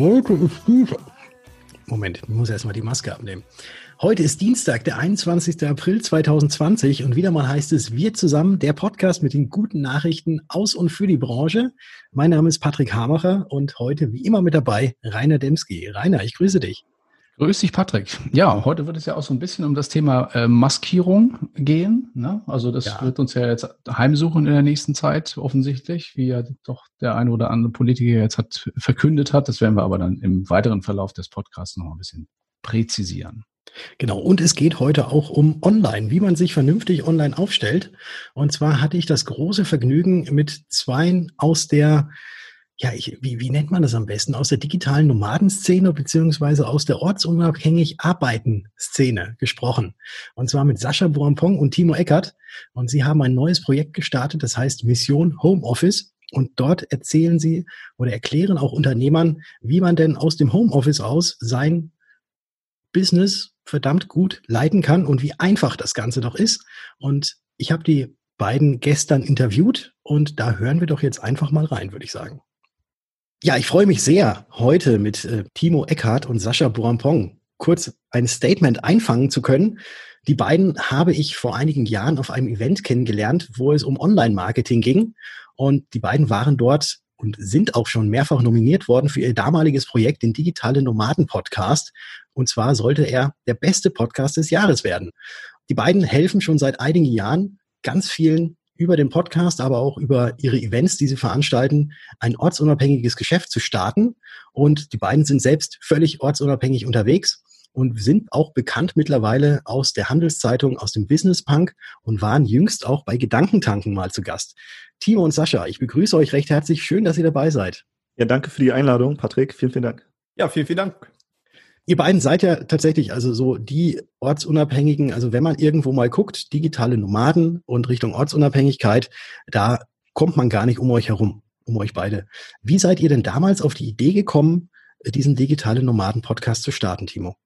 Heute ist Dienstag. Moment, ich muss erstmal die Maske abnehmen. Heute ist Dienstag, der 21. April 2020 und wieder mal heißt es Wir zusammen, der Podcast mit den guten Nachrichten aus und für die Branche. Mein Name ist Patrick Hamacher und heute wie immer mit dabei Rainer Demski. Rainer, ich grüße dich. Grüß dich, Patrick. Ja, heute wird es ja auch so ein bisschen um das Thema äh, Maskierung gehen. Ne? Also das ja. wird uns ja jetzt heimsuchen in der nächsten Zeit, offensichtlich, wie ja doch der eine oder andere Politiker jetzt hat verkündet hat. Das werden wir aber dann im weiteren Verlauf des Podcasts noch ein bisschen präzisieren. Genau, und es geht heute auch um Online, wie man sich vernünftig online aufstellt. Und zwar hatte ich das große Vergnügen, mit zweien aus der ja, ich, wie, wie nennt man das am besten? Aus der digitalen Nomadenszene beziehungsweise aus der ortsunabhängig Arbeiten-Szene gesprochen. Und zwar mit Sascha Boampong und Timo Eckert. Und sie haben ein neues Projekt gestartet, das heißt Mission Homeoffice. Und dort erzählen sie oder erklären auch Unternehmern, wie man denn aus dem Homeoffice aus sein Business verdammt gut leiten kann und wie einfach das Ganze doch ist. Und ich habe die beiden gestern interviewt und da hören wir doch jetzt einfach mal rein, würde ich sagen. Ja, ich freue mich sehr, heute mit äh, Timo Eckhardt und Sascha Borampong kurz ein Statement einfangen zu können. Die beiden habe ich vor einigen Jahren auf einem Event kennengelernt, wo es um Online-Marketing ging. Und die beiden waren dort und sind auch schon mehrfach nominiert worden für ihr damaliges Projekt, den Digitale Nomaden Podcast. Und zwar sollte er der beste Podcast des Jahres werden. Die beiden helfen schon seit einigen Jahren ganz vielen über den Podcast, aber auch über ihre Events, die sie veranstalten, ein ortsunabhängiges Geschäft zu starten. Und die beiden sind selbst völlig ortsunabhängig unterwegs und sind auch bekannt mittlerweile aus der Handelszeitung, aus dem Business Punk und waren jüngst auch bei Gedankentanken mal zu Gast. Timo und Sascha, ich begrüße euch recht herzlich. Schön, dass ihr dabei seid. Ja, danke für die Einladung, Patrick. Vielen, vielen Dank. Ja, vielen, vielen Dank. Ihr beiden seid ja tatsächlich also so die ortsunabhängigen, also wenn man irgendwo mal guckt, digitale Nomaden und Richtung Ortsunabhängigkeit, da kommt man gar nicht um euch herum, um euch beide. Wie seid ihr denn damals auf die Idee gekommen, diesen digitale Nomaden Podcast zu starten, Timo?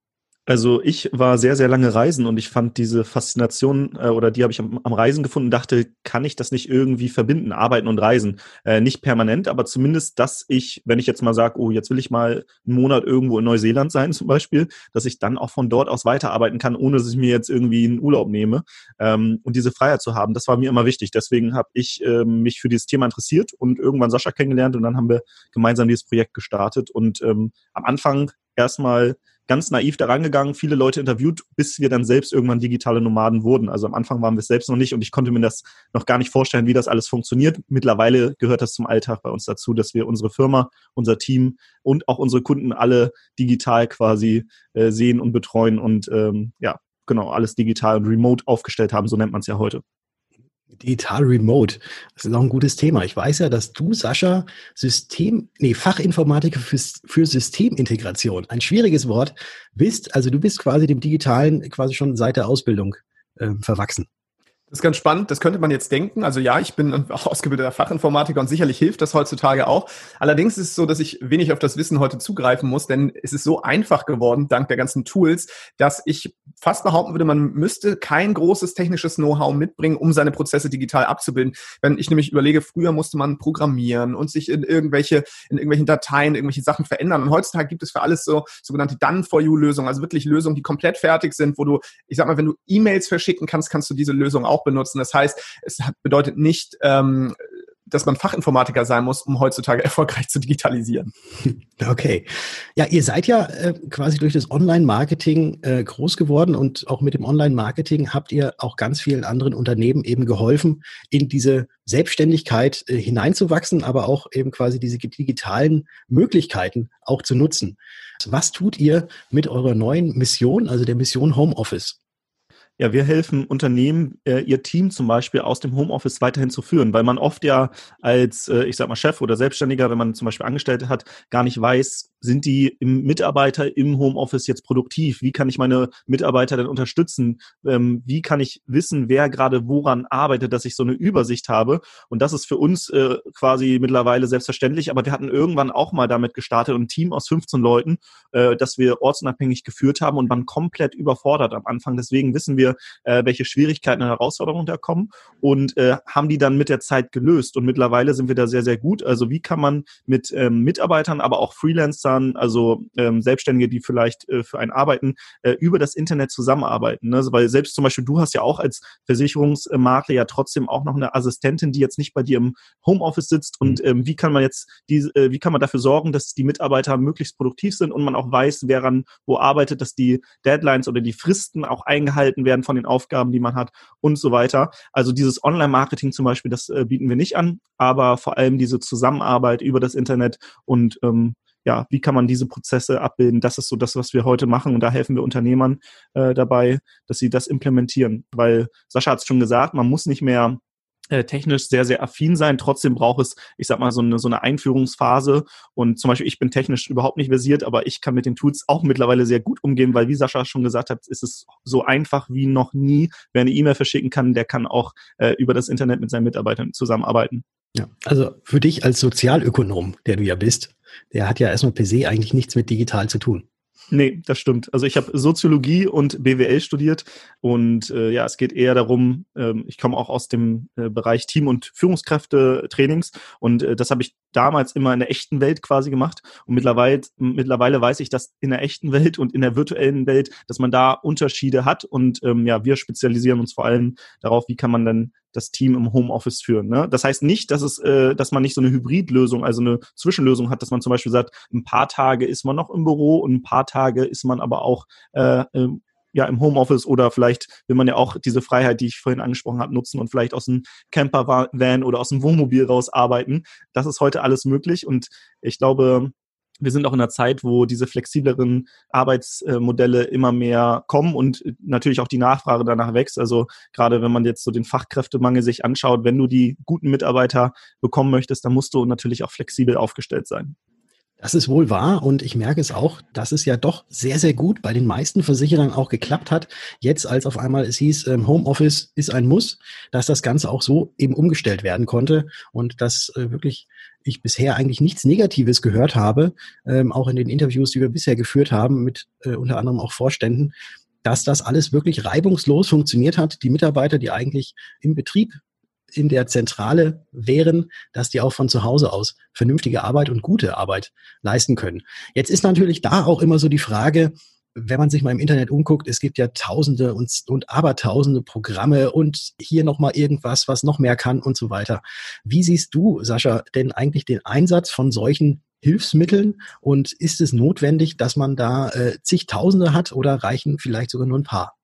Also ich war sehr, sehr lange reisen und ich fand diese Faszination äh, oder die habe ich am, am, Reisen gefunden, dachte, kann ich das nicht irgendwie verbinden, arbeiten und reisen? Äh, nicht permanent, aber zumindest, dass ich, wenn ich jetzt mal sage, oh, jetzt will ich mal einen Monat irgendwo in Neuseeland sein zum Beispiel, dass ich dann auch von dort aus weiterarbeiten kann, ohne dass ich mir jetzt irgendwie einen Urlaub nehme. Ähm, und diese Freiheit zu haben, das war mir immer wichtig. Deswegen habe ich ähm, mich für dieses Thema interessiert und irgendwann Sascha kennengelernt und dann haben wir gemeinsam dieses Projekt gestartet. Und ähm, am Anfang erstmal ganz naiv daran gegangen, viele Leute interviewt, bis wir dann selbst irgendwann digitale Nomaden wurden. Also am Anfang waren wir es selbst noch nicht und ich konnte mir das noch gar nicht vorstellen, wie das alles funktioniert. Mittlerweile gehört das zum Alltag bei uns dazu, dass wir unsere Firma, unser Team und auch unsere Kunden alle digital quasi äh, sehen und betreuen und ähm, ja, genau, alles digital und remote aufgestellt haben, so nennt man es ja heute. Digital Remote. Das ist auch ein gutes Thema. Ich weiß ja, dass du, Sascha, System, nee, Fachinformatiker für, für Systemintegration, ein schwieriges Wort, bist. Also du bist quasi dem Digitalen quasi schon seit der Ausbildung äh, verwachsen. Das ist ganz spannend, das könnte man jetzt denken. Also ja, ich bin ein ausgebildeter Fachinformatiker und sicherlich hilft das heutzutage auch. Allerdings ist es so, dass ich wenig auf das Wissen heute zugreifen muss, denn es ist so einfach geworden, dank der ganzen Tools, dass ich fast behaupten würde, man müsste kein großes technisches Know-how mitbringen, um seine Prozesse digital abzubilden. Wenn ich nämlich überlege, früher musste man programmieren und sich in irgendwelche, in irgendwelchen Dateien irgendwelche Sachen verändern. Und heutzutage gibt es für alles so sogenannte Done-for-You-Lösungen, also wirklich Lösungen, die komplett fertig sind, wo du, ich sag mal, wenn du E-Mails verschicken kannst, kannst du diese Lösung auch benutzen. Das heißt, es bedeutet nicht, ähm, dass man Fachinformatiker sein muss, um heutzutage erfolgreich zu digitalisieren. Okay. Ja, ihr seid ja äh, quasi durch das Online-Marketing äh, groß geworden und auch mit dem Online-Marketing habt ihr auch ganz vielen anderen Unternehmen eben geholfen, in diese Selbstständigkeit äh, hineinzuwachsen, aber auch eben quasi diese digitalen Möglichkeiten auch zu nutzen. Was tut ihr mit eurer neuen Mission, also der Mission Homeoffice? Ja, wir helfen Unternehmen, äh, ihr Team zum Beispiel aus dem Homeoffice weiterhin zu führen, weil man oft ja als, äh, ich sag mal, Chef oder Selbstständiger, wenn man zum Beispiel Angestellte hat, gar nicht weiß, sind die im Mitarbeiter im Homeoffice jetzt produktiv? Wie kann ich meine Mitarbeiter denn unterstützen? Ähm, wie kann ich wissen, wer gerade woran arbeitet, dass ich so eine Übersicht habe? Und das ist für uns äh, quasi mittlerweile selbstverständlich, aber wir hatten irgendwann auch mal damit gestartet, ein Team aus 15 Leuten, äh, das wir ortsunabhängig geführt haben und waren komplett überfordert am Anfang. Deswegen wissen wir, wir, äh, welche Schwierigkeiten und Herausforderungen da kommen und äh, haben die dann mit der Zeit gelöst. Und mittlerweile sind wir da sehr, sehr gut. Also wie kann man mit ähm, Mitarbeitern, aber auch Freelancern, also ähm, Selbstständige, die vielleicht äh, für einen arbeiten, äh, über das Internet zusammenarbeiten. Ne? Also, weil selbst zum Beispiel du hast ja auch als Versicherungsmakler ja trotzdem auch noch eine Assistentin, die jetzt nicht bei dir im Homeoffice sitzt. Und mhm. ähm, wie kann man jetzt diese, äh, wie kann man dafür sorgen, dass die Mitarbeiter möglichst produktiv sind und man auch weiß, wer ran wo arbeitet, dass die Deadlines oder die Fristen auch eingehalten werden von den Aufgaben, die man hat und so weiter. Also dieses Online-Marketing zum Beispiel, das äh, bieten wir nicht an, aber vor allem diese Zusammenarbeit über das Internet und ähm, ja, wie kann man diese Prozesse abbilden? Das ist so das, was wir heute machen und da helfen wir Unternehmern äh, dabei, dass sie das implementieren. Weil Sascha hat es schon gesagt, man muss nicht mehr äh, technisch sehr, sehr affin sein. Trotzdem braucht es, ich sag mal, so eine, so eine Einführungsphase. Und zum Beispiel, ich bin technisch überhaupt nicht versiert, aber ich kann mit den Tools auch mittlerweile sehr gut umgehen, weil, wie Sascha schon gesagt hat, ist es so einfach wie noch nie. Wer eine E-Mail verschicken kann, der kann auch äh, über das Internet mit seinen Mitarbeitern zusammenarbeiten. Ja, also für dich als Sozialökonom, der du ja bist, der hat ja erstmal per se eigentlich nichts mit digital zu tun. Nee, das stimmt. Also ich habe Soziologie und BWL studiert und äh, ja, es geht eher darum, ähm, ich komme auch aus dem äh, Bereich Team- und Führungskräfte-Trainings und äh, das habe ich damals immer in der echten Welt quasi gemacht und mittlerweile, mittlerweile weiß ich, dass in der echten Welt und in der virtuellen Welt, dass man da Unterschiede hat und ähm, ja, wir spezialisieren uns vor allem darauf, wie kann man dann das Team im Homeoffice führen. Ne? Das heißt nicht, dass es, äh, dass man nicht so eine Hybridlösung, also eine Zwischenlösung hat, dass man zum Beispiel sagt, ein paar Tage ist man noch im Büro und ein paar Tage ist man aber auch äh, ähm, ja im Homeoffice oder vielleicht will man ja auch diese Freiheit, die ich vorhin angesprochen habe, nutzen und vielleicht aus dem Campervan oder aus dem Wohnmobil raus arbeiten. Das ist heute alles möglich und ich glaube, wir sind auch in einer Zeit, wo diese flexibleren Arbeitsmodelle immer mehr kommen und natürlich auch die Nachfrage danach wächst. Also gerade wenn man jetzt so den Fachkräftemangel sich anschaut, wenn du die guten Mitarbeiter bekommen möchtest, dann musst du natürlich auch flexibel aufgestellt sein. Das ist wohl wahr und ich merke es auch, dass es ja doch sehr, sehr gut bei den meisten Versicherern auch geklappt hat. Jetzt, als auf einmal es hieß, ähm, Homeoffice ist ein Muss, dass das Ganze auch so eben umgestellt werden konnte und dass äh, wirklich ich bisher eigentlich nichts Negatives gehört habe, ähm, auch in den Interviews, die wir bisher geführt haben, mit äh, unter anderem auch Vorständen, dass das alles wirklich reibungslos funktioniert hat. Die Mitarbeiter, die eigentlich im Betrieb in der Zentrale wären, dass die auch von zu Hause aus vernünftige Arbeit und gute Arbeit leisten können. Jetzt ist natürlich da auch immer so die Frage, wenn man sich mal im Internet umguckt, es gibt ja tausende und, und abertausende Programme und hier nochmal irgendwas, was noch mehr kann und so weiter. Wie siehst du, Sascha, denn eigentlich den Einsatz von solchen Hilfsmitteln und ist es notwendig, dass man da äh, zigtausende hat oder reichen vielleicht sogar nur ein paar?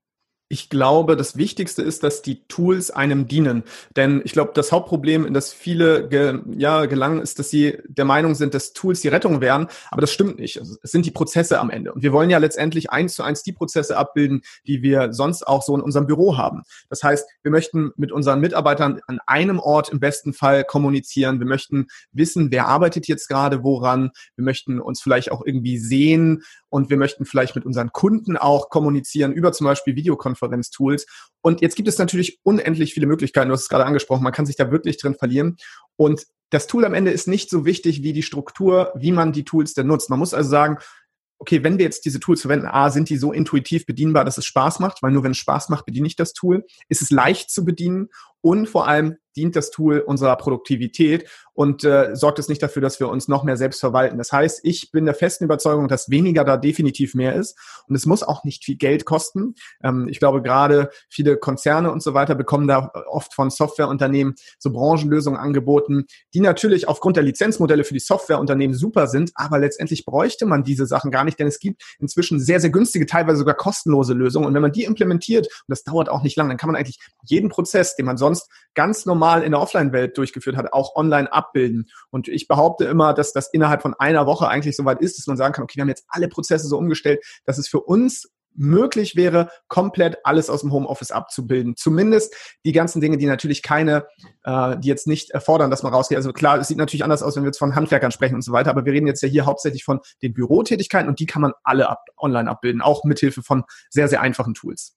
Ich glaube, das Wichtigste ist, dass die Tools einem dienen. Denn ich glaube, das Hauptproblem, in das viele ge, ja, gelangen, ist, dass sie der Meinung sind, dass Tools die Rettung wären. Aber das stimmt nicht. Also, es sind die Prozesse am Ende. Und wir wollen ja letztendlich eins zu eins die Prozesse abbilden, die wir sonst auch so in unserem Büro haben. Das heißt, wir möchten mit unseren Mitarbeitern an einem Ort im besten Fall kommunizieren. Wir möchten wissen, wer arbeitet jetzt gerade woran. Wir möchten uns vielleicht auch irgendwie sehen und wir möchten vielleicht mit unseren Kunden auch kommunizieren über zum Beispiel Videokonferenztools. Und jetzt gibt es natürlich unendlich viele Möglichkeiten. Du hast es gerade angesprochen. Man kann sich da wirklich drin verlieren. Und das Tool am Ende ist nicht so wichtig wie die Struktur, wie man die Tools denn nutzt. Man muss also sagen, okay, wenn wir jetzt diese Tools verwenden, A, sind die so intuitiv bedienbar, dass es Spaß macht, weil nur wenn es Spaß macht, bediene ich das Tool. Ist es leicht zu bedienen und vor allem dient das Tool unserer Produktivität und äh, sorgt es nicht dafür, dass wir uns noch mehr selbst verwalten. Das heißt, ich bin der festen Überzeugung, dass weniger da definitiv mehr ist und es muss auch nicht viel Geld kosten. Ähm, ich glaube, gerade viele Konzerne und so weiter bekommen da oft von Softwareunternehmen so Branchenlösungen angeboten, die natürlich aufgrund der Lizenzmodelle für die Softwareunternehmen super sind, aber letztendlich bräuchte man diese Sachen gar nicht, denn es gibt inzwischen sehr, sehr günstige, teilweise sogar kostenlose Lösungen und wenn man die implementiert, und das dauert auch nicht lang, dann kann man eigentlich jeden Prozess, den man sonst ganz normal in der Offline-Welt durchgeführt hat, auch online ab abbilden. Und ich behaupte immer, dass das innerhalb von einer Woche eigentlich so weit ist, dass man sagen kann, okay, wir haben jetzt alle Prozesse so umgestellt, dass es für uns möglich wäre, komplett alles aus dem Homeoffice abzubilden. Zumindest die ganzen Dinge, die natürlich keine, äh, die jetzt nicht erfordern, dass man rausgeht. Also klar, es sieht natürlich anders aus, wenn wir jetzt von Handwerkern sprechen und so weiter, aber wir reden jetzt ja hier hauptsächlich von den Bürotätigkeiten und die kann man alle ab, online abbilden, auch mithilfe von sehr, sehr einfachen Tools.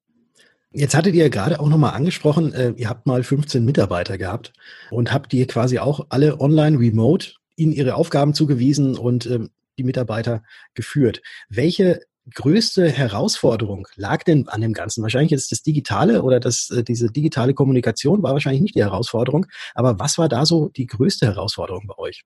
Jetzt hattet ihr gerade auch nochmal angesprochen, äh, ihr habt mal 15 Mitarbeiter gehabt und habt ihr quasi auch alle online remote ihnen ihre Aufgaben zugewiesen und ähm, die Mitarbeiter geführt. Welche größte Herausforderung lag denn an dem Ganzen? Wahrscheinlich ist das Digitale oder das, äh, diese digitale Kommunikation war wahrscheinlich nicht die Herausforderung. Aber was war da so die größte Herausforderung bei euch?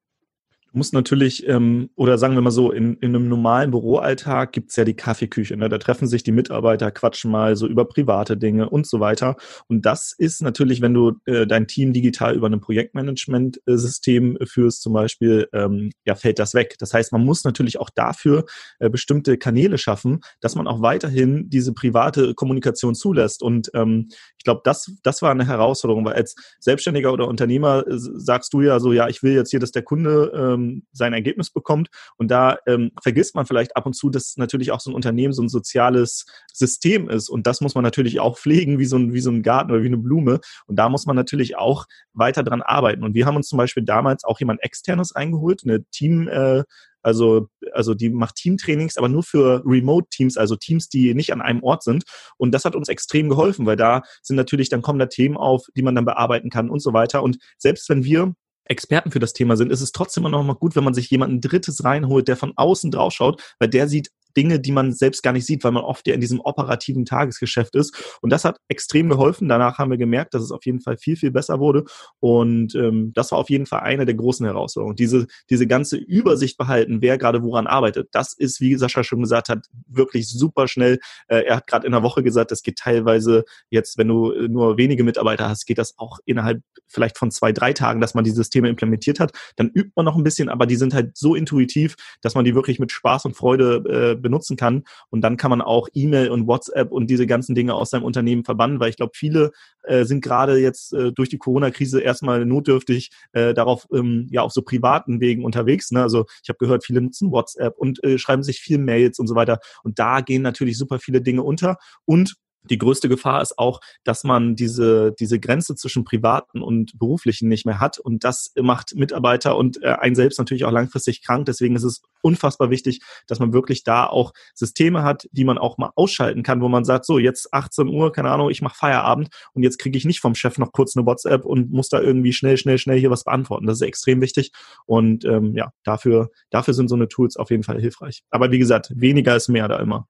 Muss natürlich, ähm, oder sagen wir mal so, in, in einem normalen Büroalltag gibt's ja die Kaffeeküche. Ne? Da treffen sich die Mitarbeiter, quatschen mal so über private Dinge und so weiter. Und das ist natürlich, wenn du äh, dein Team digital über ein Projektmanagement-System führst, zum Beispiel, ähm, ja, fällt das weg. Das heißt, man muss natürlich auch dafür äh, bestimmte Kanäle schaffen, dass man auch weiterhin diese private Kommunikation zulässt. Und ähm, ich glaube, das, das war eine Herausforderung, weil als Selbstständiger oder Unternehmer äh, sagst du ja so, ja, ich will jetzt hier, dass der Kunde ähm, sein Ergebnis bekommt. Und da ähm, vergisst man vielleicht ab und zu, dass natürlich auch so ein Unternehmen so ein soziales System ist. Und das muss man natürlich auch pflegen, wie so ein, wie so ein Garten oder wie eine Blume. Und da muss man natürlich auch weiter dran arbeiten. Und wir haben uns zum Beispiel damals auch jemand externes eingeholt, eine Team, äh, also, also die macht Teamtrainings, aber nur für Remote-Teams, also Teams, die nicht an einem Ort sind. Und das hat uns extrem geholfen, weil da sind natürlich, dann kommen da Themen auf, die man dann bearbeiten kann und so weiter. Und selbst wenn wir Experten für das Thema sind, ist es trotzdem immer noch mal gut, wenn man sich jemanden Drittes reinholt, der von außen drauf schaut, weil der sieht Dinge, die man selbst gar nicht sieht, weil man oft ja in diesem operativen Tagesgeschäft ist. Und das hat extrem geholfen. Danach haben wir gemerkt, dass es auf jeden Fall viel, viel besser wurde. Und ähm, das war auf jeden Fall eine der großen Herausforderungen. Diese, diese ganze Übersicht behalten, wer gerade woran arbeitet, das ist, wie Sascha schon gesagt hat, wirklich super schnell. Äh, er hat gerade in der Woche gesagt, das geht teilweise jetzt, wenn du äh, nur wenige Mitarbeiter hast, geht das auch innerhalb vielleicht von zwei, drei Tagen, dass man die Systeme implementiert hat. Dann übt man noch ein bisschen, aber die sind halt so intuitiv, dass man die wirklich mit Spaß und Freude äh, benutzen kann. Und dann kann man auch E-Mail und WhatsApp und diese ganzen Dinge aus seinem Unternehmen verbannen, weil ich glaube, viele äh, sind gerade jetzt äh, durch die Corona-Krise erstmal notdürftig äh, darauf, ähm, ja, auf so privaten Wegen unterwegs. Ne? Also ich habe gehört, viele nutzen WhatsApp und äh, schreiben sich viel Mails und so weiter. Und da gehen natürlich super viele Dinge unter. Und die größte Gefahr ist auch, dass man diese, diese Grenze zwischen privaten und beruflichen nicht mehr hat. Und das macht Mitarbeiter und äh, einen selbst natürlich auch langfristig krank. Deswegen ist es unfassbar wichtig, dass man wirklich da auch Systeme hat, die man auch mal ausschalten kann, wo man sagt, so jetzt 18 Uhr, keine Ahnung, ich mache Feierabend und jetzt kriege ich nicht vom Chef noch kurz eine WhatsApp und muss da irgendwie schnell, schnell, schnell hier was beantworten. Das ist extrem wichtig. Und ähm, ja, dafür, dafür sind so eine Tools auf jeden Fall hilfreich. Aber wie gesagt, weniger ist mehr da immer.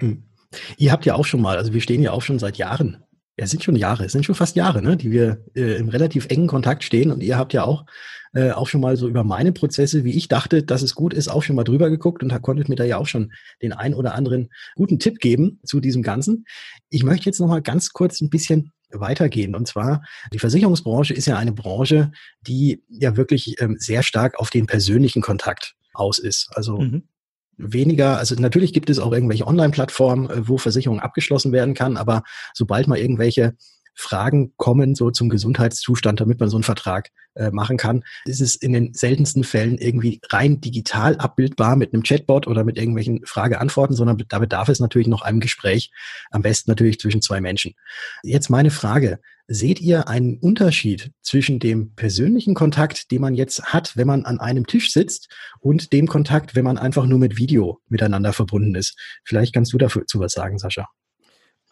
Mhm. Ihr habt ja auch schon mal, also wir stehen ja auch schon seit Jahren. Ja, es sind schon Jahre, es sind schon fast Jahre, ne, die wir äh, im relativ engen Kontakt stehen. Und ihr habt ja auch, äh, auch schon mal so über meine Prozesse, wie ich dachte, dass es gut ist, auch schon mal drüber geguckt und da konntet mir da ja auch schon den ein oder anderen guten Tipp geben zu diesem Ganzen. Ich möchte jetzt noch mal ganz kurz ein bisschen weitergehen. Und zwar, die Versicherungsbranche ist ja eine Branche, die ja wirklich ähm, sehr stark auf den persönlichen Kontakt aus ist. Also mhm weniger, also natürlich gibt es auch irgendwelche Online-Plattformen, äh, wo Versicherung abgeschlossen werden kann, aber sobald mal irgendwelche Fragen kommen, so zum Gesundheitszustand, damit man so einen Vertrag äh, machen kann, ist es in den seltensten Fällen irgendwie rein digital abbildbar mit einem Chatbot oder mit irgendwelchen Frage-Antworten, sondern da bedarf es natürlich noch einem Gespräch, am besten natürlich zwischen zwei Menschen. Jetzt meine Frage. Seht ihr einen Unterschied zwischen dem persönlichen Kontakt, den man jetzt hat, wenn man an einem Tisch sitzt, und dem Kontakt, wenn man einfach nur mit Video miteinander verbunden ist? Vielleicht kannst du dazu was sagen, Sascha.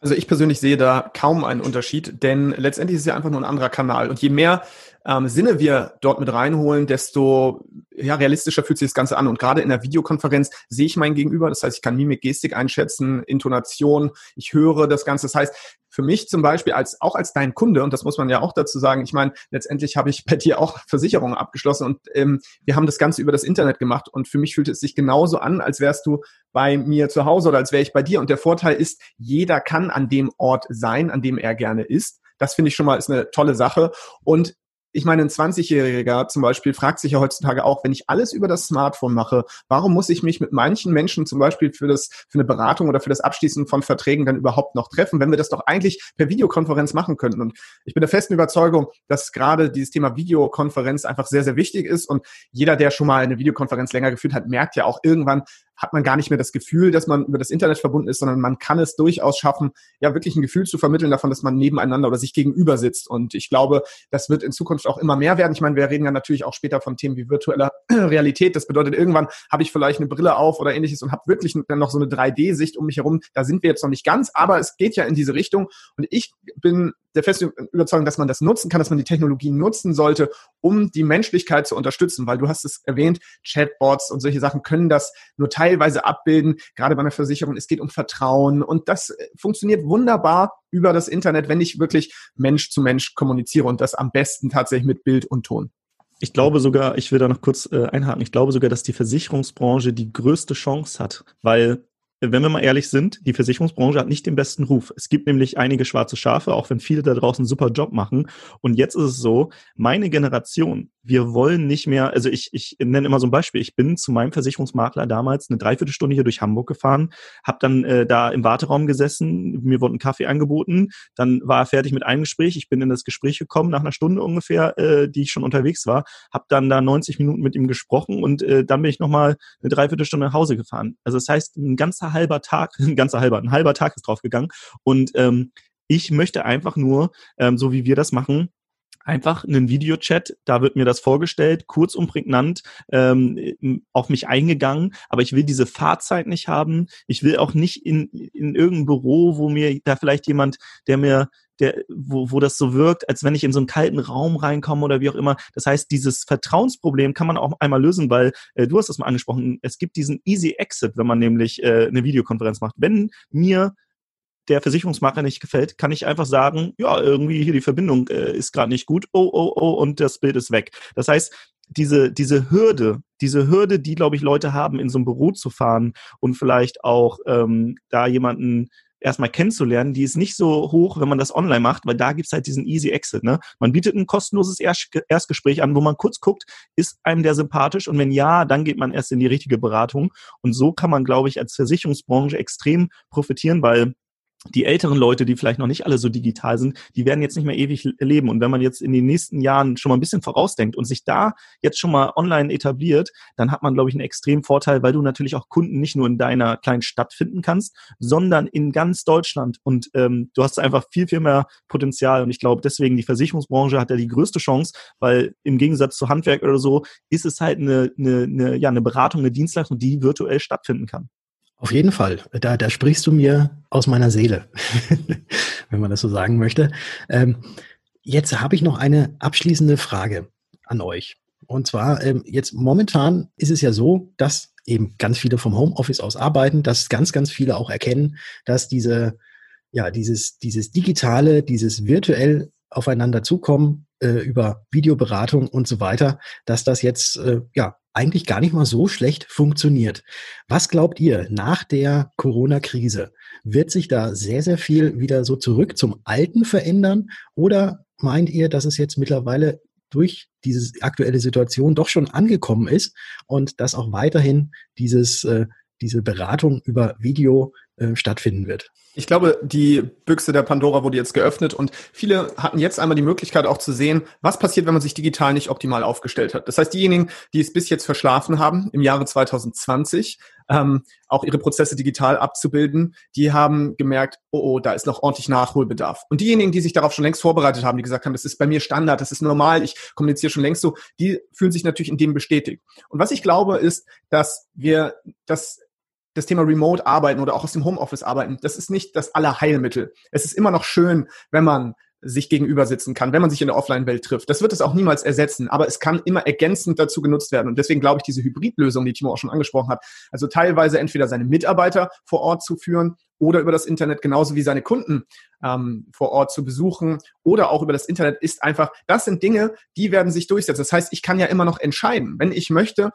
Also ich persönlich sehe da kaum einen Unterschied, denn letztendlich ist es ja einfach nur ein anderer Kanal. Und je mehr ähm, Sinne wir dort mit reinholen, desto ja, realistischer fühlt sich das Ganze an. Und gerade in der Videokonferenz sehe ich mein Gegenüber. Das heißt, ich kann Mimik, Gestik einschätzen, Intonation, ich höre das Ganze. Das heißt, für mich zum Beispiel als auch als dein Kunde, und das muss man ja auch dazu sagen, ich meine, letztendlich habe ich bei dir auch Versicherungen abgeschlossen und ähm, wir haben das Ganze über das Internet gemacht und für mich fühlt es sich genauso an, als wärst du bei mir zu Hause oder als wäre ich bei dir. Und der Vorteil ist, jeder kann an dem Ort sein, an dem er gerne ist. Das finde ich schon mal ist eine tolle Sache. Und ich meine, ein 20-Jähriger zum Beispiel fragt sich ja heutzutage auch, wenn ich alles über das Smartphone mache, warum muss ich mich mit manchen Menschen zum Beispiel für das, für eine Beratung oder für das Abschließen von Verträgen dann überhaupt noch treffen, wenn wir das doch eigentlich per Videokonferenz machen könnten? Und ich bin der festen Überzeugung, dass gerade dieses Thema Videokonferenz einfach sehr, sehr wichtig ist. Und jeder, der schon mal eine Videokonferenz länger geführt hat, merkt ja auch irgendwann, hat man gar nicht mehr das Gefühl, dass man über das Internet verbunden ist, sondern man kann es durchaus schaffen, ja wirklich ein Gefühl zu vermitteln davon, dass man nebeneinander oder sich gegenüber sitzt. Und ich glaube, das wird in Zukunft auch immer mehr werden. Ich meine, wir reden ja natürlich auch später von Themen wie virtueller Realität. Das bedeutet, irgendwann habe ich vielleicht eine Brille auf oder ähnliches und habe wirklich dann noch so eine 3D-Sicht um mich herum. Da sind wir jetzt noch nicht ganz, aber es geht ja in diese Richtung. Und ich bin der festen Überzeugung, dass man das nutzen kann, dass man die Technologie nutzen sollte, um die Menschlichkeit zu unterstützen, weil du hast es erwähnt, Chatbots und solche Sachen können das nur teilweise abbilden, gerade bei einer Versicherung. Es geht um Vertrauen und das äh, funktioniert wunderbar über das Internet, wenn ich wirklich Mensch zu Mensch kommuniziere und das am besten tatsächlich mit Bild und Ton. Ich glaube sogar, ich will da noch kurz äh, einhaken, ich glaube sogar, dass die Versicherungsbranche die größte Chance hat, weil wenn wir mal ehrlich sind, die Versicherungsbranche hat nicht den besten Ruf. Es gibt nämlich einige schwarze Schafe, auch wenn viele da draußen einen super Job machen. Und jetzt ist es so, meine Generation, wir wollen nicht mehr, also ich, ich nenne immer so ein Beispiel, ich bin zu meinem Versicherungsmakler damals eine Dreiviertelstunde hier durch Hamburg gefahren, habe dann äh, da im Warteraum gesessen, mir wurde ein Kaffee angeboten, dann war er fertig mit einem Gespräch, ich bin in das Gespräch gekommen, nach einer Stunde ungefähr, äh, die ich schon unterwegs war, habe dann da 90 Minuten mit ihm gesprochen und äh, dann bin ich nochmal eine Dreiviertelstunde nach Hause gefahren. Also das heißt, ein ganzer halber Tag, ein ganzer halber, ein halber Tag ist drauf gegangen und ähm, ich möchte einfach nur, ähm, so wie wir das machen, einfach einen Videochat, da wird mir das vorgestellt, kurz und prägnant ähm, auf mich eingegangen, aber ich will diese Fahrzeit nicht haben. Ich will auch nicht in, in irgendein Büro, wo mir da vielleicht jemand, der mir der, wo, wo das so wirkt, als wenn ich in so einen kalten Raum reinkomme oder wie auch immer. Das heißt, dieses Vertrauensproblem kann man auch einmal lösen, weil äh, du hast das mal angesprochen, es gibt diesen Easy Exit, wenn man nämlich äh, eine Videokonferenz macht. Wenn mir der Versicherungsmakler nicht gefällt, kann ich einfach sagen, ja, irgendwie hier die Verbindung äh, ist gerade nicht gut, oh, oh, oh, und das Bild ist weg. Das heißt, diese, diese Hürde, diese Hürde, die, glaube ich, Leute haben, in so ein Büro zu fahren und vielleicht auch ähm, da jemanden erstmal kennenzulernen, die ist nicht so hoch, wenn man das online macht, weil da gibt's halt diesen Easy Exit. Ne? Man bietet ein kostenloses Erstgespräch an, wo man kurz guckt, ist einem der sympathisch und wenn ja, dann geht man erst in die richtige Beratung. Und so kann man, glaube ich, als Versicherungsbranche extrem profitieren, weil die älteren Leute, die vielleicht noch nicht alle so digital sind, die werden jetzt nicht mehr ewig leben. Und wenn man jetzt in den nächsten Jahren schon mal ein bisschen vorausdenkt und sich da jetzt schon mal online etabliert, dann hat man, glaube ich, einen extremen Vorteil, weil du natürlich auch Kunden nicht nur in deiner kleinen Stadt finden kannst, sondern in ganz Deutschland. Und ähm, du hast einfach viel, viel mehr Potenzial. Und ich glaube, deswegen die Versicherungsbranche hat ja die größte Chance, weil im Gegensatz zu Handwerk oder so ist es halt eine, eine, eine, ja, eine Beratung, eine Dienstleistung, die virtuell stattfinden kann. Auf jeden Fall. Da, da sprichst du mir aus meiner Seele, wenn man das so sagen möchte. Ähm, jetzt habe ich noch eine abschließende Frage an euch. Und zwar, ähm, jetzt momentan ist es ja so, dass eben ganz viele vom Homeoffice aus arbeiten, dass ganz, ganz viele auch erkennen, dass diese, ja, dieses, dieses digitale, dieses virtuell aufeinander zukommen äh, über Videoberatung und so weiter, dass das jetzt äh, ja eigentlich gar nicht mal so schlecht funktioniert. Was glaubt ihr nach der Corona-Krise? Wird sich da sehr, sehr viel wieder so zurück zum Alten verändern? Oder meint ihr, dass es jetzt mittlerweile durch diese aktuelle Situation doch schon angekommen ist und dass auch weiterhin dieses, äh, diese Beratung über Video äh, stattfinden wird? Ich glaube, die Büchse der Pandora wurde jetzt geöffnet und viele hatten jetzt einmal die Möglichkeit auch zu sehen, was passiert, wenn man sich digital nicht optimal aufgestellt hat. Das heißt, diejenigen, die es bis jetzt verschlafen haben, im Jahre 2020 ähm, auch ihre Prozesse digital abzubilden, die haben gemerkt, oh, oh, da ist noch ordentlich Nachholbedarf. Und diejenigen, die sich darauf schon längst vorbereitet haben, die gesagt haben, das ist bei mir Standard, das ist normal, ich kommuniziere schon längst so, die fühlen sich natürlich in dem bestätigt. Und was ich glaube, ist, dass wir das das Thema Remote arbeiten oder auch aus dem Homeoffice arbeiten, das ist nicht das Allerheilmittel. Es ist immer noch schön, wenn man sich gegenüber sitzen kann, wenn man sich in der Offline-Welt trifft. Das wird es auch niemals ersetzen, aber es kann immer ergänzend dazu genutzt werden. Und deswegen glaube ich, diese Hybridlösung, die Timo auch schon angesprochen hat, also teilweise entweder seine Mitarbeiter vor Ort zu führen oder über das Internet genauso wie seine Kunden ähm, vor Ort zu besuchen oder auch über das Internet ist einfach, das sind Dinge, die werden sich durchsetzen. Das heißt, ich kann ja immer noch entscheiden. Wenn ich möchte,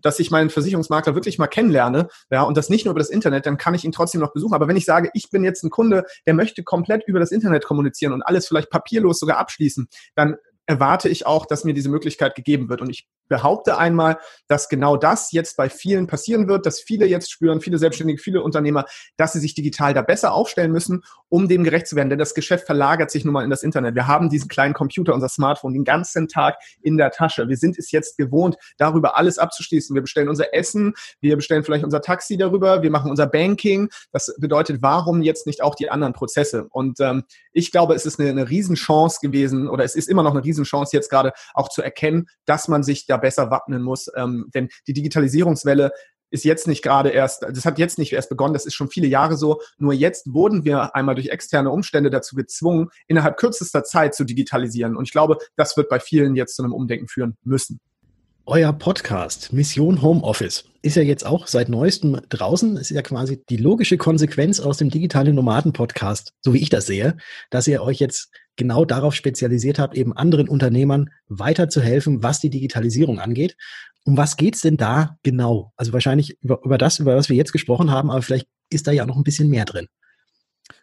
dass ich meinen Versicherungsmakler wirklich mal kennenlerne, ja, und das nicht nur über das Internet, dann kann ich ihn trotzdem noch besuchen. Aber wenn ich sage, ich bin jetzt ein Kunde, der möchte komplett über das Internet kommunizieren und alles vielleicht papierlos sogar abschließen, dann erwarte ich auch, dass mir diese Möglichkeit gegeben wird. Und ich behaupte einmal, dass genau das jetzt bei vielen passieren wird, dass viele jetzt spüren, viele Selbstständige, viele Unternehmer, dass sie sich digital da besser aufstellen müssen, um dem gerecht zu werden. Denn das Geschäft verlagert sich nun mal in das Internet. Wir haben diesen kleinen Computer, unser Smartphone, den ganzen Tag in der Tasche. Wir sind es jetzt gewohnt, darüber alles abzuschließen. Wir bestellen unser Essen, wir bestellen vielleicht unser Taxi darüber, wir machen unser Banking. Das bedeutet, warum jetzt nicht auch die anderen Prozesse? Und ähm, ich glaube, es ist eine, eine Riesenchance gewesen oder es ist immer noch eine Riesenchance jetzt gerade auch zu erkennen, dass man sich da besser wappnen muss. Ähm, denn die Digitalisierungswelle ist jetzt nicht gerade erst, das hat jetzt nicht erst begonnen, das ist schon viele Jahre so. Nur jetzt wurden wir einmal durch externe Umstände dazu gezwungen, innerhalb kürzester Zeit zu digitalisieren. Und ich glaube, das wird bei vielen jetzt zu einem Umdenken führen müssen. Euer Podcast Mission Homeoffice ist ja jetzt auch seit neuestem draußen. Es ist ja quasi die logische Konsequenz aus dem digitalen Nomaden Podcast, so wie ich das sehe, dass ihr euch jetzt genau darauf spezialisiert habt, eben anderen Unternehmern weiterzuhelfen, was die Digitalisierung angeht. Um was geht's denn da genau? Also wahrscheinlich über, über das, über was wir jetzt gesprochen haben, aber vielleicht ist da ja noch ein bisschen mehr drin.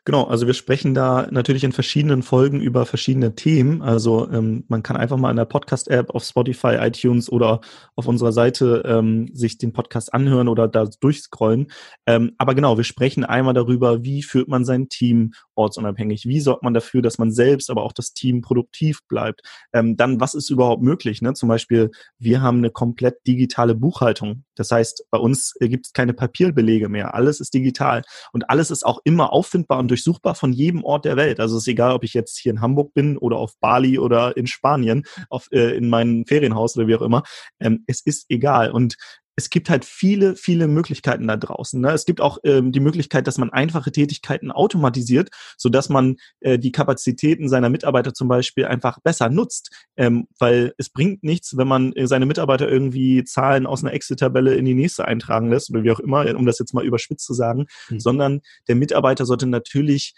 Genau, also wir sprechen da natürlich in verschiedenen Folgen über verschiedene Themen. Also ähm, man kann einfach mal in der Podcast-App auf Spotify, iTunes oder auf unserer Seite ähm, sich den Podcast anhören oder da durchscrollen. Ähm, aber genau, wir sprechen einmal darüber, wie führt man sein Team ortsunabhängig, wie sorgt man dafür, dass man selbst, aber auch das Team produktiv bleibt. Ähm, dann, was ist überhaupt möglich? Ne? Zum Beispiel, wir haben eine komplett digitale Buchhaltung. Das heißt, bei uns gibt es keine Papierbelege mehr. Alles ist digital und alles ist auch immer auffindbar und durchsuchbar von jedem Ort der Welt. Also es ist egal, ob ich jetzt hier in Hamburg bin oder auf Bali oder in Spanien, auf, äh, in meinem Ferienhaus oder wie auch immer. Ähm, es ist egal. Und es gibt halt viele, viele Möglichkeiten da draußen. Ne? Es gibt auch ähm, die Möglichkeit, dass man einfache Tätigkeiten automatisiert, so dass man äh, die Kapazitäten seiner Mitarbeiter zum Beispiel einfach besser nutzt. Ähm, weil es bringt nichts, wenn man äh, seine Mitarbeiter irgendwie Zahlen aus einer Excel-Tabelle in die nächste eintragen lässt oder wie auch immer, um das jetzt mal überspitzt zu sagen, mhm. sondern der Mitarbeiter sollte natürlich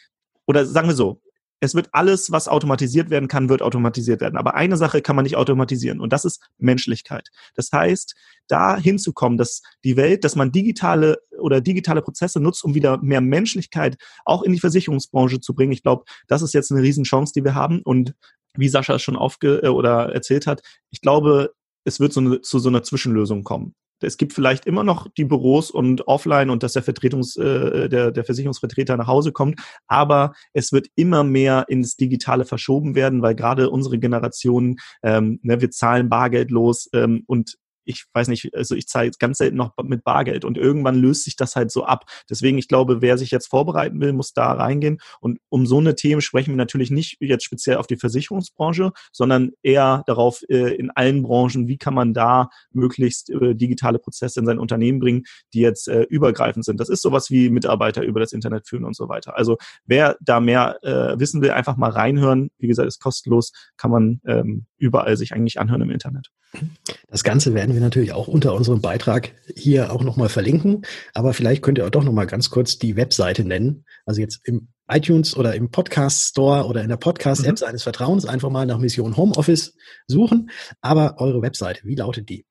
oder sagen wir so, es wird alles, was automatisiert werden kann, wird automatisiert werden. Aber eine Sache kann man nicht automatisieren und das ist Menschlichkeit. Das heißt, da hinzukommen, dass die Welt, dass man digitale oder digitale Prozesse nutzt, um wieder mehr Menschlichkeit auch in die Versicherungsbranche zu bringen. Ich glaube, das ist jetzt eine Riesenchance, die wir haben. Und wie Sascha schon aufge äh, oder erzählt hat, ich glaube, es wird so eine, zu so einer Zwischenlösung kommen es gibt vielleicht immer noch die Büros und offline und dass der Vertretungs, äh, der, der Versicherungsvertreter nach Hause kommt, aber es wird immer mehr ins Digitale verschoben werden, weil gerade unsere Generation, ähm, ne, wir zahlen bargeldlos ähm, und ich weiß nicht, also ich zahle ganz selten noch mit Bargeld und irgendwann löst sich das halt so ab. Deswegen, ich glaube, wer sich jetzt vorbereiten will, muss da reingehen. Und um so eine Themen sprechen wir natürlich nicht jetzt speziell auf die Versicherungsbranche, sondern eher darauf äh, in allen Branchen, wie kann man da möglichst äh, digitale Prozesse in sein Unternehmen bringen, die jetzt äh, übergreifend sind. Das ist sowas wie Mitarbeiter über das Internet führen und so weiter. Also wer da mehr äh, wissen will, einfach mal reinhören. Wie gesagt, ist kostenlos, kann man ähm, überall sich eigentlich anhören im Internet. Das Ganze werden wir natürlich auch unter unserem Beitrag hier auch nochmal verlinken. Aber vielleicht könnt ihr auch doch nochmal ganz kurz die Webseite nennen. Also jetzt im iTunes oder im Podcast Store oder in der Podcast-App mhm. seines Vertrauens einfach mal nach Mission Homeoffice suchen. Aber eure Webseite, wie lautet die?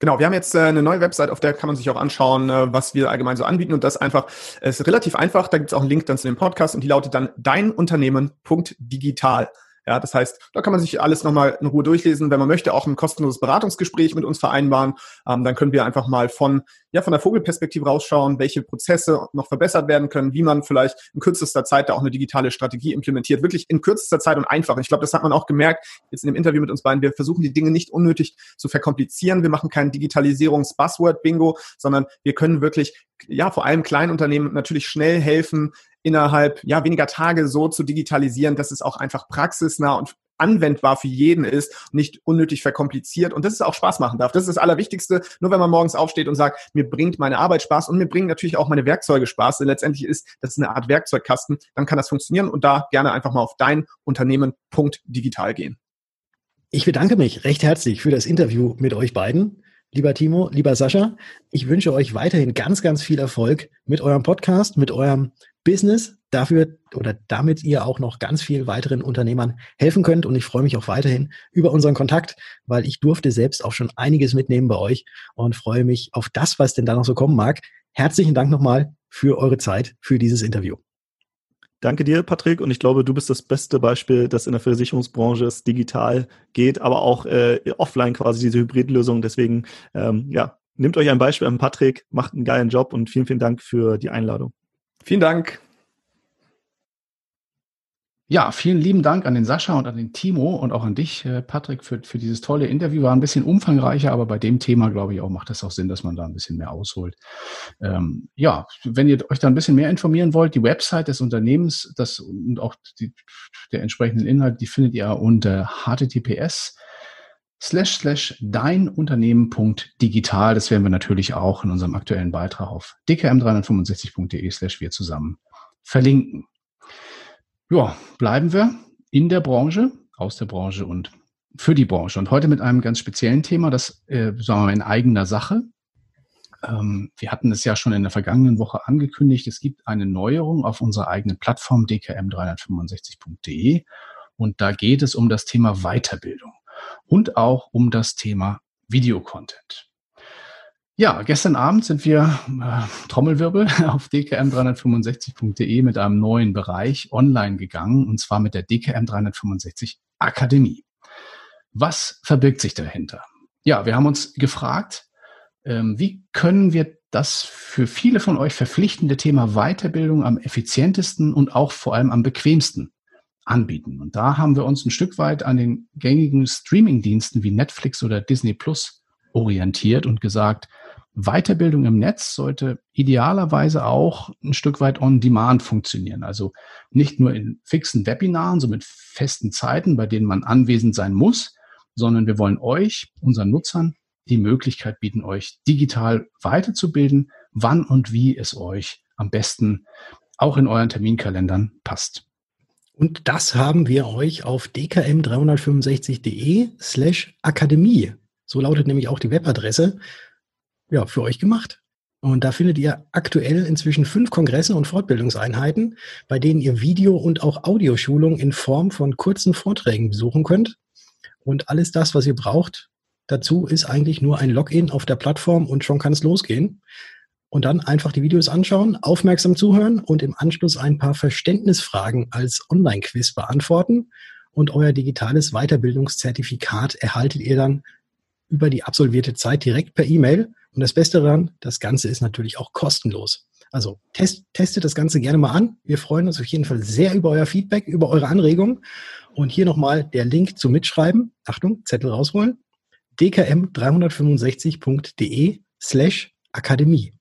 Genau, wir haben jetzt äh, eine neue Website, auf der kann man sich auch anschauen, äh, was wir allgemein so anbieten. Und das einfach, ist relativ einfach. Da gibt es auch einen Link dann zu dem Podcast und die lautet dann deinunternehmen.digital. Ja, das heißt, da kann man sich alles nochmal in Ruhe durchlesen. Wenn man möchte, auch ein kostenloses Beratungsgespräch mit uns vereinbaren. Ähm, dann können wir einfach mal von, ja, von der Vogelperspektive rausschauen, welche Prozesse noch verbessert werden können, wie man vielleicht in kürzester Zeit da auch eine digitale Strategie implementiert. Wirklich in kürzester Zeit und einfach. Ich glaube, das hat man auch gemerkt jetzt in dem Interview mit uns beiden. Wir versuchen die Dinge nicht unnötig zu verkomplizieren. Wir machen kein Digitalisierungs-Buzzword-Bingo, sondern wir können wirklich, ja, vor allem Kleinunternehmen natürlich schnell helfen, innerhalb ja weniger Tage so zu digitalisieren, dass es auch einfach praxisnah und anwendbar für jeden ist, nicht unnötig verkompliziert und dass es auch Spaß machen darf. Das ist das Allerwichtigste. Nur wenn man morgens aufsteht und sagt, mir bringt meine Arbeit Spaß und mir bringen natürlich auch meine Werkzeuge Spaß, denn letztendlich ist das eine Art Werkzeugkasten, dann kann das funktionieren und da gerne einfach mal auf dein Unternehmen.digital gehen. Ich bedanke mich recht herzlich für das Interview mit euch beiden. Lieber Timo, lieber Sascha, ich wünsche euch weiterhin ganz, ganz viel Erfolg mit eurem Podcast, mit eurem Business dafür oder damit ihr auch noch ganz viel weiteren Unternehmern helfen könnt. Und ich freue mich auch weiterhin über unseren Kontakt, weil ich durfte selbst auch schon einiges mitnehmen bei euch und freue mich auf das, was denn da noch so kommen mag. Herzlichen Dank nochmal für eure Zeit, für dieses Interview. Danke dir, Patrick. Und ich glaube, du bist das beste Beispiel, dass in der Versicherungsbranche es digital geht, aber auch äh, offline quasi diese Hybridlösung. Deswegen, ähm, ja, nehmt euch ein Beispiel an Patrick, macht einen geilen Job und vielen, vielen Dank für die Einladung. Vielen Dank. Ja, vielen lieben Dank an den Sascha und an den Timo und auch an dich, äh, Patrick, für, für dieses tolle Interview. War ein bisschen umfangreicher, aber bei dem Thema, glaube ich, auch macht es auch Sinn, dass man da ein bisschen mehr ausholt. Ähm, ja, wenn ihr euch da ein bisschen mehr informieren wollt, die Website des Unternehmens das, und auch die, der entsprechenden Inhalt, die findet ihr unter https slash slash deinunternehmen.digital. Das werden wir natürlich auch in unserem aktuellen Beitrag auf dkm365.de slash wir zusammen verlinken. Ja, bleiben wir in der Branche, aus der Branche und für die Branche. Und heute mit einem ganz speziellen Thema, das, äh, sagen wir mal, in eigener Sache. Ähm, wir hatten es ja schon in der vergangenen Woche angekündigt. Es gibt eine Neuerung auf unserer eigenen Plattform dkm365.de. Und da geht es um das Thema Weiterbildung und auch um das Thema Videocontent. Ja, gestern Abend sind wir äh, Trommelwirbel auf dkm365.de mit einem neuen Bereich online gegangen und zwar mit der DKM 365 Akademie. Was verbirgt sich dahinter? Ja, wir haben uns gefragt, ähm, wie können wir das für viele von euch verpflichtende Thema Weiterbildung am effizientesten und auch vor allem am bequemsten anbieten. Und da haben wir uns ein Stück weit an den gängigen Streaming-Diensten wie Netflix oder Disney Plus orientiert und gesagt, Weiterbildung im Netz sollte idealerweise auch ein Stück weit on demand funktionieren. Also nicht nur in fixen Webinaren, so mit festen Zeiten, bei denen man anwesend sein muss, sondern wir wollen euch, unseren Nutzern, die Möglichkeit bieten, euch digital weiterzubilden, wann und wie es euch am besten auch in euren Terminkalendern passt. Und das haben wir euch auf dkm365.de slash Akademie, so lautet nämlich auch die Webadresse, ja, für euch gemacht. Und da findet ihr aktuell inzwischen fünf Kongresse und Fortbildungseinheiten, bei denen ihr Video- und auch Audioschulungen in Form von kurzen Vorträgen besuchen könnt. Und alles das, was ihr braucht, dazu ist eigentlich nur ein Login auf der Plattform und schon kann es losgehen und dann einfach die Videos anschauen, aufmerksam zuhören und im Anschluss ein paar Verständnisfragen als Online-Quiz beantworten. Und euer digitales Weiterbildungszertifikat erhaltet ihr dann über die absolvierte Zeit direkt per E-Mail. Und das Beste daran, das Ganze ist natürlich auch kostenlos. Also test, testet das Ganze gerne mal an. Wir freuen uns auf jeden Fall sehr über euer Feedback, über eure Anregungen. Und hier nochmal der Link zum Mitschreiben. Achtung, Zettel rausholen. dkm365.de slash Akademie.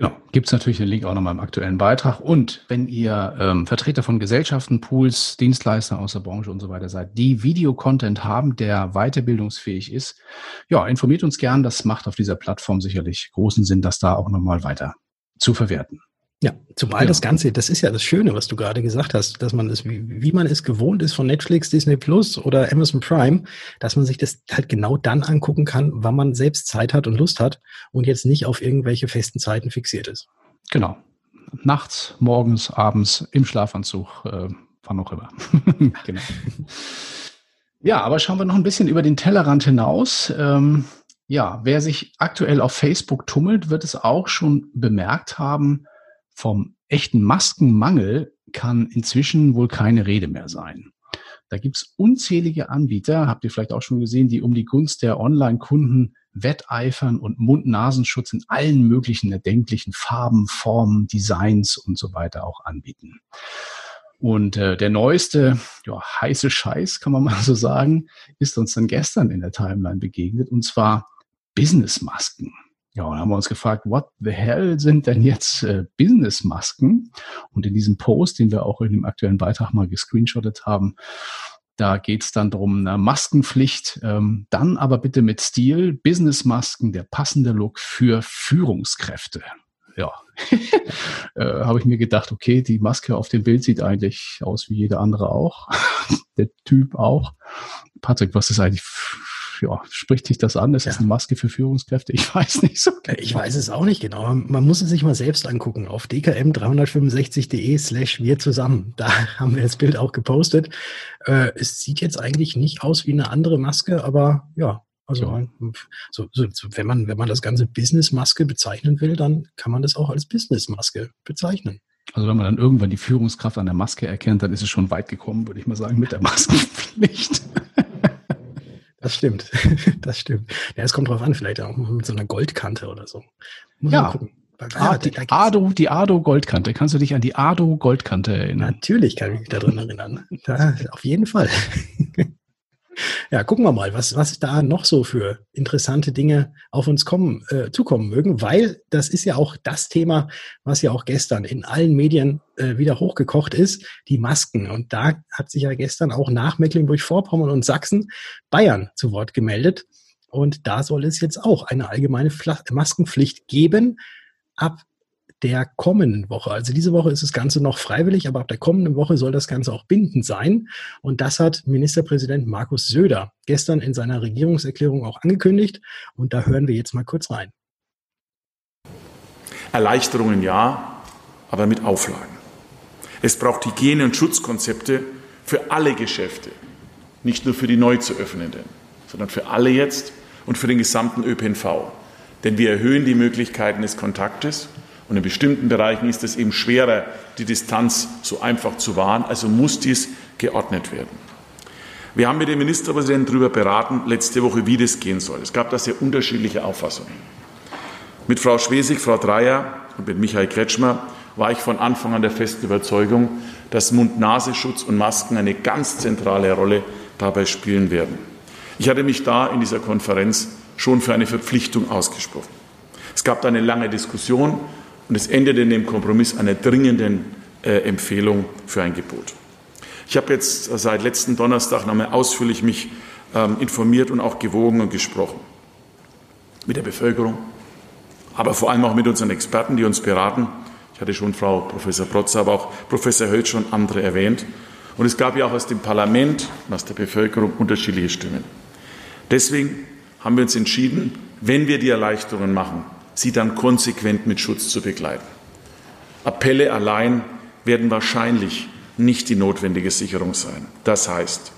Genau. Gibt es natürlich den Link auch nochmal im aktuellen Beitrag. Und wenn ihr ähm, Vertreter von Gesellschaften, Pools, Dienstleister aus der Branche und so weiter seid, die Videocontent haben, der weiterbildungsfähig ist, ja, informiert uns gern. Das macht auf dieser Plattform sicherlich großen Sinn, das da auch nochmal weiter zu verwerten. Ja, zumal ja. das Ganze, das ist ja das Schöne, was du gerade gesagt hast, dass man es, wie, wie man es gewohnt ist von Netflix, Disney Plus oder Amazon Prime, dass man sich das halt genau dann angucken kann, wann man selbst Zeit hat und Lust hat und jetzt nicht auf irgendwelche festen Zeiten fixiert ist. Genau. Nachts, morgens, abends, im Schlafanzug, äh, wann auch immer. genau. Ja, aber schauen wir noch ein bisschen über den Tellerrand hinaus. Ähm, ja, wer sich aktuell auf Facebook tummelt, wird es auch schon bemerkt haben, vom echten Maskenmangel kann inzwischen wohl keine Rede mehr sein. Da gibt's unzählige Anbieter, habt ihr vielleicht auch schon gesehen, die um die Gunst der Online-Kunden wetteifern und Mund-Nasenschutz in allen möglichen erdenklichen Farben, Formen, Designs und so weiter auch anbieten. Und äh, der neueste, ja, heiße Scheiß, kann man mal so sagen, ist uns dann gestern in der Timeline begegnet, und zwar Business-Masken. Ja, und haben wir uns gefragt, what the hell sind denn jetzt äh, Business-Masken? Und in diesem Post, den wir auch in dem aktuellen Beitrag mal gescreenshottet haben, da geht es dann darum, eine Maskenpflicht, ähm, dann aber bitte mit Stil, Business-Masken, der passende Look für Führungskräfte. Ja, äh, habe ich mir gedacht, okay, die Maske auf dem Bild sieht eigentlich aus wie jede andere auch. der Typ auch. Patrick, was ist eigentlich ja, spricht sich das an? Ist ja. das eine Maske für Führungskräfte? Ich weiß nicht so genau. Ich weiß es auch nicht genau. Man muss es sich mal selbst angucken auf dkm365.de slash wir zusammen. Da haben wir das Bild auch gepostet. Äh, es sieht jetzt eigentlich nicht aus wie eine andere Maske, aber ja, also ja. So, so, wenn man wenn man das ganze Business-Maske bezeichnen will, dann kann man das auch als Business-Maske bezeichnen. Also wenn man dann irgendwann die Führungskraft an der Maske erkennt, dann ist es schon weit gekommen, würde ich mal sagen, mit der Maskenpflicht. Das stimmt. Das stimmt. Ja, es kommt drauf an, vielleicht auch mit so einer Goldkante oder so. Muss ja. Ah, die, Ado, die Ado Goldkante. Kannst du dich an die Ado Goldkante erinnern? Natürlich kann ich mich daran erinnern. Da, auf jeden Fall. Ja, gucken wir mal, was, was da noch so für interessante Dinge auf uns kommen, äh, zukommen mögen, weil das ist ja auch das Thema, was ja auch gestern in allen Medien äh, wieder hochgekocht ist, die Masken. Und da hat sich ja gestern auch nach Mecklenburg-Vorpommern und Sachsen Bayern zu Wort gemeldet. Und da soll es jetzt auch eine allgemeine Maskenpflicht geben ab der kommenden Woche. Also diese Woche ist das Ganze noch freiwillig, aber ab der kommenden Woche soll das Ganze auch bindend sein. Und das hat Ministerpräsident Markus Söder gestern in seiner Regierungserklärung auch angekündigt. Und da hören wir jetzt mal kurz rein. Erleichterungen ja, aber mit Auflagen. Es braucht Hygiene- und Schutzkonzepte für alle Geschäfte, nicht nur für die neu zu öffnenden, sondern für alle jetzt und für den gesamten ÖPNV. Denn wir erhöhen die Möglichkeiten des Kontaktes und in bestimmten Bereichen ist es eben schwerer, die Distanz so einfach zu wahren. Also muss dies geordnet werden. Wir haben mit dem Ministerpräsidenten darüber beraten, letzte Woche, wie das gehen soll. Es gab da sehr unterschiedliche Auffassungen. Mit Frau Schwesig, Frau Dreier und mit Michael Kretschmer war ich von Anfang an der festen Überzeugung, dass Mund-Nasenschutz und Masken eine ganz zentrale Rolle dabei spielen werden. Ich hatte mich da in dieser Konferenz schon für eine Verpflichtung ausgesprochen. Es gab da eine lange Diskussion und es endete in dem Kompromiss einer dringenden äh, Empfehlung für ein Gebot. Ich habe jetzt seit letzten Donnerstag nochmal ausführlich mich ähm, informiert und auch gewogen und gesprochen. Mit der Bevölkerung, aber vor allem auch mit unseren Experten, die uns beraten. Ich hatte schon Frau Professor Protzer, aber auch Professor Hölsch und andere erwähnt. Und es gab ja auch aus dem Parlament und aus der Bevölkerung unterschiedliche Stimmen. Deswegen haben wir uns entschieden, wenn wir die Erleichterungen machen, sie dann konsequent mit Schutz zu begleiten. Appelle allein werden wahrscheinlich nicht die notwendige Sicherung sein. Das heißt,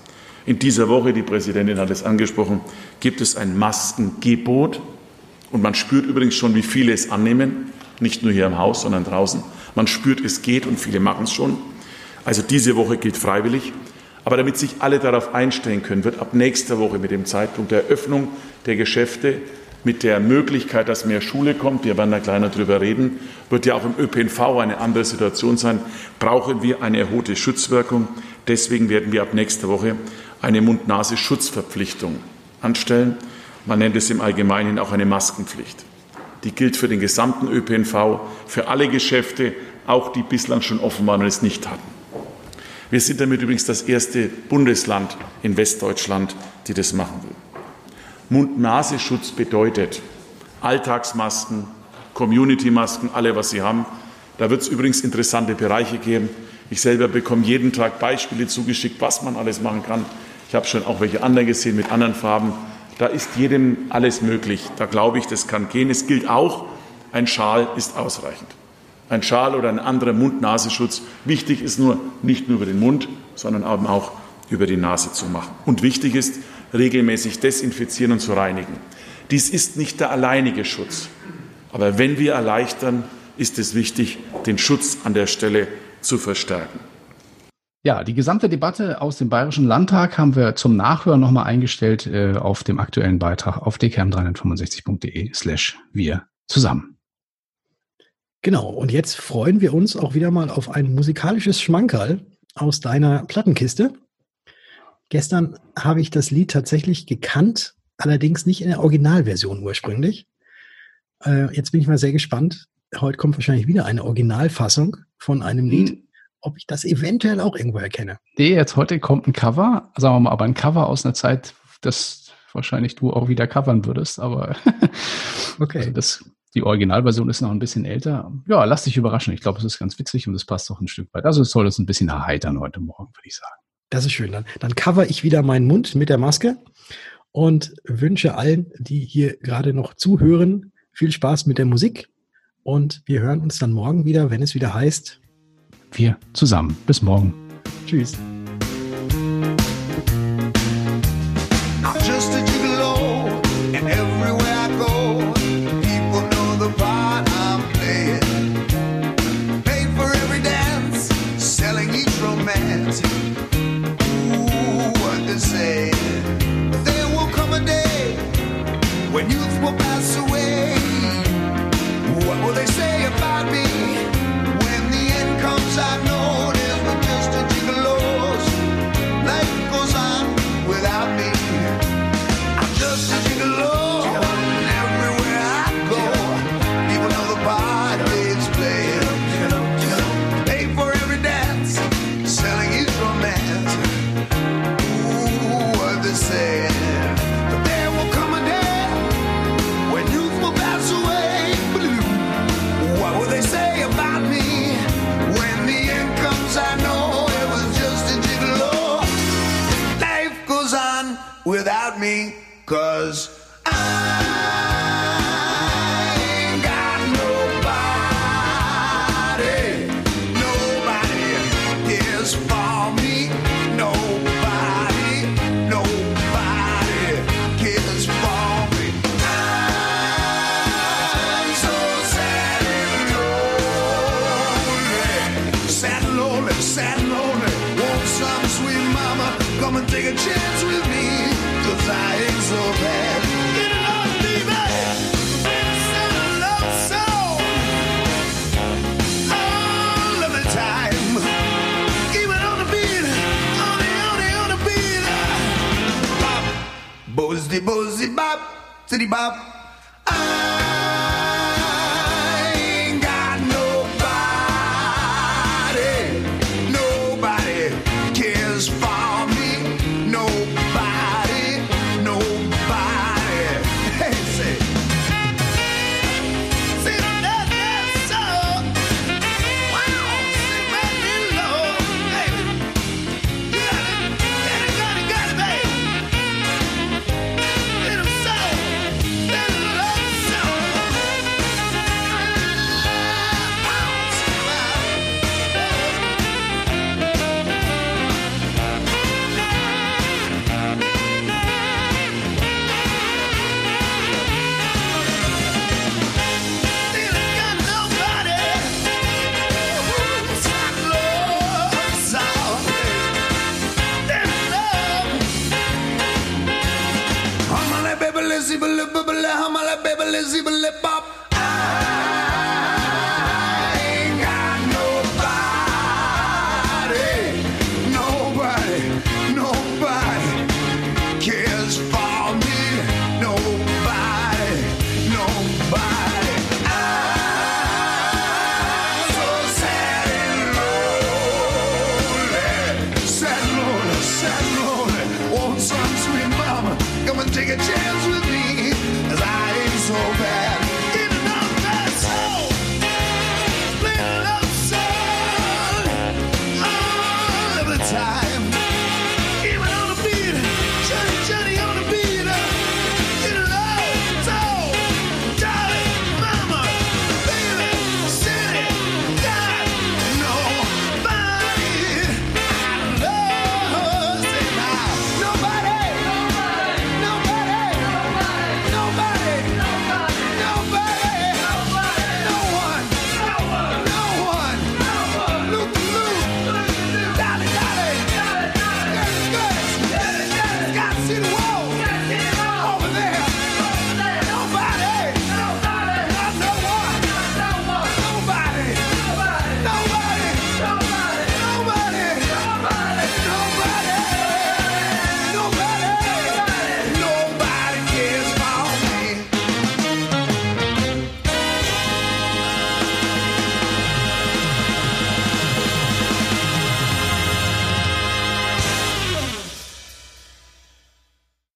in dieser Woche, die Präsidentin hat es angesprochen, gibt es ein Maskengebot. Und man spürt übrigens schon, wie viele es annehmen, nicht nur hier im Haus, sondern draußen. Man spürt, es geht und viele machen es schon. Also diese Woche gilt freiwillig. Aber damit sich alle darauf einstellen können, wird ab nächster Woche mit dem Zeitpunkt der Eröffnung der Geschäfte mit der Möglichkeit, dass mehr Schule kommt, wir werden da noch drüber reden, wird ja auch im ÖPNV eine andere Situation sein, brauchen wir eine erhöhte Schutzwirkung. Deswegen werden wir ab nächster Woche eine Mund-Nase-Schutzverpflichtung anstellen. Man nennt es im Allgemeinen auch eine Maskenpflicht. Die gilt für den gesamten ÖPNV, für alle Geschäfte, auch die bislang schon offen waren und es nicht hatten. Wir sind damit übrigens das erste Bundesland in Westdeutschland, die das machen will. Mund-Nasenschutz bedeutet Alltagsmasken, Community-Masken, alle, was Sie haben. Da wird es übrigens interessante Bereiche geben. Ich selber bekomme jeden Tag Beispiele zugeschickt, was man alles machen kann. Ich habe schon auch welche anderen gesehen mit anderen Farben. Da ist jedem alles möglich. Da glaube ich, das kann gehen. Es gilt auch, ein Schal ist ausreichend. Ein Schal oder ein anderer Mund-Nasenschutz. Wichtig ist nur, nicht nur über den Mund, sondern auch über die Nase zu machen. Und wichtig ist, regelmäßig desinfizieren und zu reinigen. Dies ist nicht der alleinige Schutz. Aber wenn wir erleichtern, ist es wichtig, den Schutz an der Stelle zu verstärken. Ja, die gesamte Debatte aus dem Bayerischen Landtag haben wir zum Nachhören nochmal eingestellt äh, auf dem aktuellen Beitrag auf dkm365.de slash wir zusammen. Genau, und jetzt freuen wir uns auch wieder mal auf ein musikalisches Schmankerl aus deiner Plattenkiste. Gestern habe ich das Lied tatsächlich gekannt, allerdings nicht in der Originalversion ursprünglich. Äh, jetzt bin ich mal sehr gespannt. Heute kommt wahrscheinlich wieder eine Originalfassung von einem Lied, hm. ob ich das eventuell auch irgendwo erkenne. Nee, jetzt heute kommt ein Cover, sagen wir mal, aber ein Cover aus einer Zeit, das wahrscheinlich du auch wieder covern würdest, aber okay. Also das, die Originalversion ist noch ein bisschen älter. Ja, lass dich überraschen. Ich glaube, es ist ganz witzig und es passt auch ein Stück weit. Also es soll uns ein bisschen erheitern heute Morgen, würde ich sagen. Das ist schön. Dann, dann cover ich wieder meinen Mund mit der Maske und wünsche allen, die hier gerade noch zuhören, viel Spaß mit der Musik. Und wir hören uns dann morgen wieder, wenn es wieder heißt. Wir zusammen. Bis morgen. Tschüss. without me, cause I it Bob, city Bob."